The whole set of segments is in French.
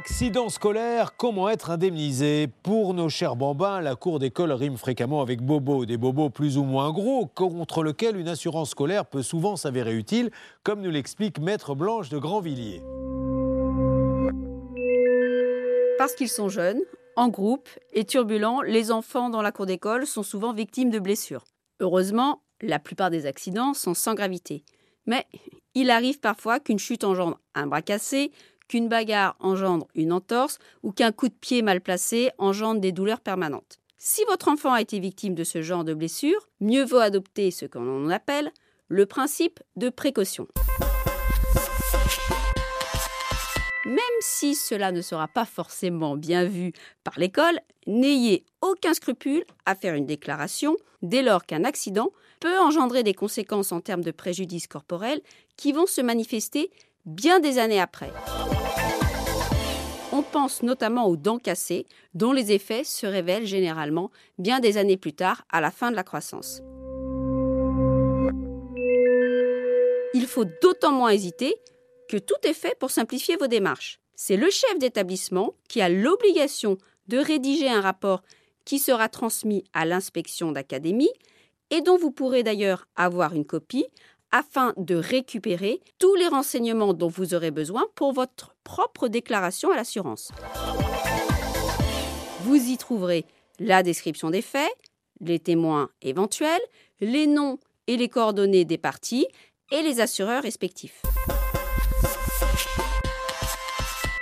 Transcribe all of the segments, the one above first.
Accident scolaire, comment être indemnisé? Pour nos chers bambins, la cour d'école rime fréquemment avec bobo, des bobos plus ou moins gros, contre lesquels une assurance scolaire peut souvent s'avérer utile, comme nous l'explique Maître Blanche de Grandvilliers. Parce qu'ils sont jeunes, en groupe et turbulents, les enfants dans la cour d'école sont souvent victimes de blessures. Heureusement, la plupart des accidents sont sans gravité. Mais il arrive parfois qu'une chute engendre un bras cassé, qu'une bagarre engendre une entorse ou qu'un coup de pied mal placé engendre des douleurs permanentes. Si votre enfant a été victime de ce genre de blessure, mieux vaut adopter ce qu'on appelle le principe de précaution. Même si cela ne sera pas forcément bien vu par l'école, n'ayez aucun scrupule à faire une déclaration dès lors qu'un accident peut engendrer des conséquences en termes de préjudice corporel qui vont se manifester bien des années après. Pense notamment aux dents cassées, dont les effets se révèlent généralement bien des années plus tard, à la fin de la croissance. Il faut d'autant moins hésiter que tout est fait pour simplifier vos démarches. C'est le chef d'établissement qui a l'obligation de rédiger un rapport qui sera transmis à l'inspection d'académie et dont vous pourrez d'ailleurs avoir une copie afin de récupérer tous les renseignements dont vous aurez besoin pour votre propre déclaration à l'assurance. Vous y trouverez la description des faits, les témoins éventuels, les noms et les coordonnées des parties et les assureurs respectifs.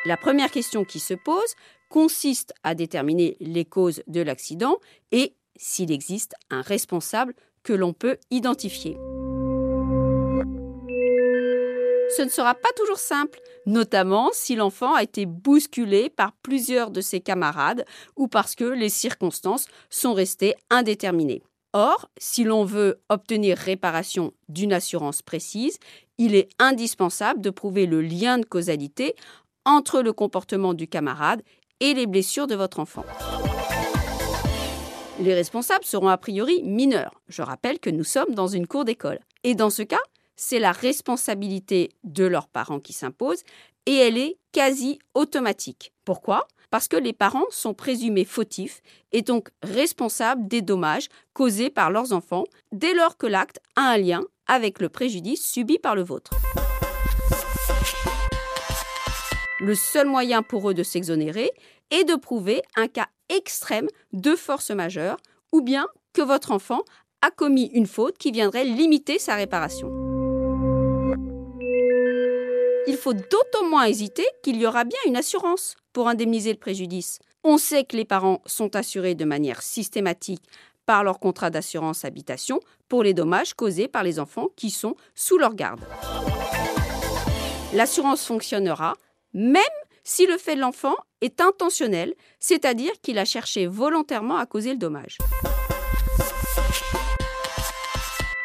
La première question qui se pose consiste à déterminer les causes de l'accident et s'il existe un responsable que l'on peut identifier ce ne sera pas toujours simple, notamment si l'enfant a été bousculé par plusieurs de ses camarades ou parce que les circonstances sont restées indéterminées. Or, si l'on veut obtenir réparation d'une assurance précise, il est indispensable de prouver le lien de causalité entre le comportement du camarade et les blessures de votre enfant. Les responsables seront a priori mineurs. Je rappelle que nous sommes dans une cour d'école. Et dans ce cas, c'est la responsabilité de leurs parents qui s'impose et elle est quasi automatique. Pourquoi? Parce que les parents sont présumés fautifs et donc responsables des dommages causés par leurs enfants dès lors que l'acte a un lien avec le préjudice subi par le vôtre. Le seul moyen pour eux de s'exonérer est de prouver un cas extrême de force majeure ou bien que votre enfant a commis une faute qui viendrait limiter sa réparation faut d'autant moins hésiter qu'il y aura bien une assurance pour indemniser le préjudice. On sait que les parents sont assurés de manière systématique par leur contrat d'assurance habitation pour les dommages causés par les enfants qui sont sous leur garde. L'assurance fonctionnera même si le fait de l'enfant est intentionnel, c'est-à-dire qu'il a cherché volontairement à causer le dommage.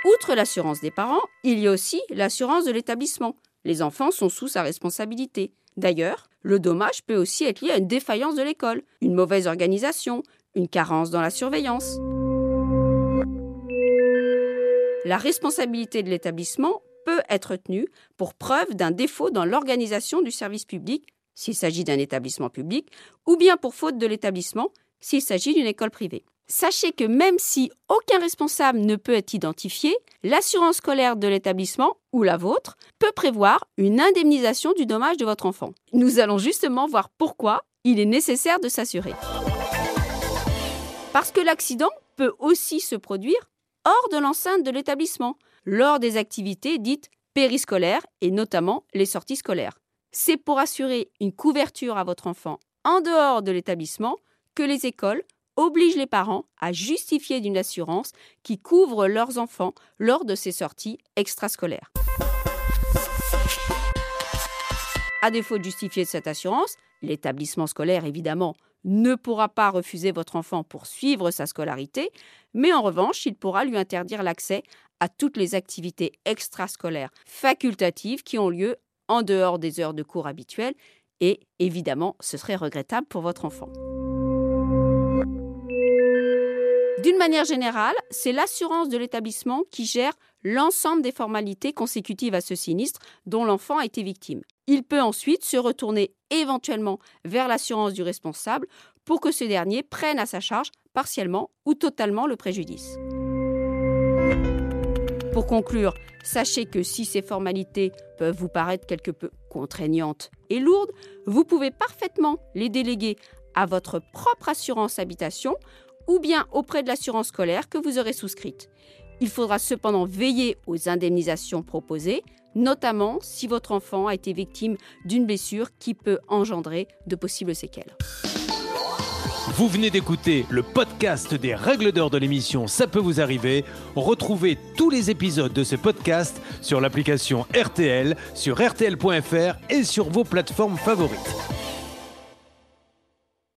Outre l'assurance des parents, il y a aussi l'assurance de l'établissement, les enfants sont sous sa responsabilité. D'ailleurs, le dommage peut aussi être lié à une défaillance de l'école, une mauvaise organisation, une carence dans la surveillance. La responsabilité de l'établissement peut être tenue pour preuve d'un défaut dans l'organisation du service public s'il s'agit d'un établissement public, ou bien pour faute de l'établissement s'il s'agit d'une école privée. Sachez que même si aucun responsable ne peut être identifié, l'assurance scolaire de l'établissement ou la vôtre peut prévoir une indemnisation du dommage de votre enfant. Nous allons justement voir pourquoi il est nécessaire de s'assurer. Parce que l'accident peut aussi se produire hors de l'enceinte de l'établissement, lors des activités dites périscolaires et notamment les sorties scolaires. C'est pour assurer une couverture à votre enfant en dehors de l'établissement que les écoles oblige les parents à justifier d'une assurance qui couvre leurs enfants lors de ces sorties extrascolaires. À défaut de justifier cette assurance, l'établissement scolaire évidemment ne pourra pas refuser votre enfant pour suivre sa scolarité, mais en revanche, il pourra lui interdire l'accès à toutes les activités extrascolaires facultatives qui ont lieu en dehors des heures de cours habituelles et évidemment, ce serait regrettable pour votre enfant. D'une manière générale, c'est l'assurance de l'établissement qui gère l'ensemble des formalités consécutives à ce sinistre dont l'enfant a été victime. Il peut ensuite se retourner éventuellement vers l'assurance du responsable pour que ce dernier prenne à sa charge partiellement ou totalement le préjudice. Pour conclure, sachez que si ces formalités peuvent vous paraître quelque peu contraignantes et lourdes, vous pouvez parfaitement les déléguer à votre propre assurance habitation ou bien auprès de l'assurance scolaire que vous aurez souscrite. Il faudra cependant veiller aux indemnisations proposées, notamment si votre enfant a été victime d'une blessure qui peut engendrer de possibles séquelles. Vous venez d'écouter le podcast des règles d'or de l'émission Ça peut vous arriver. Retrouvez tous les épisodes de ce podcast sur l'application RTL, sur rtl.fr et sur vos plateformes favorites.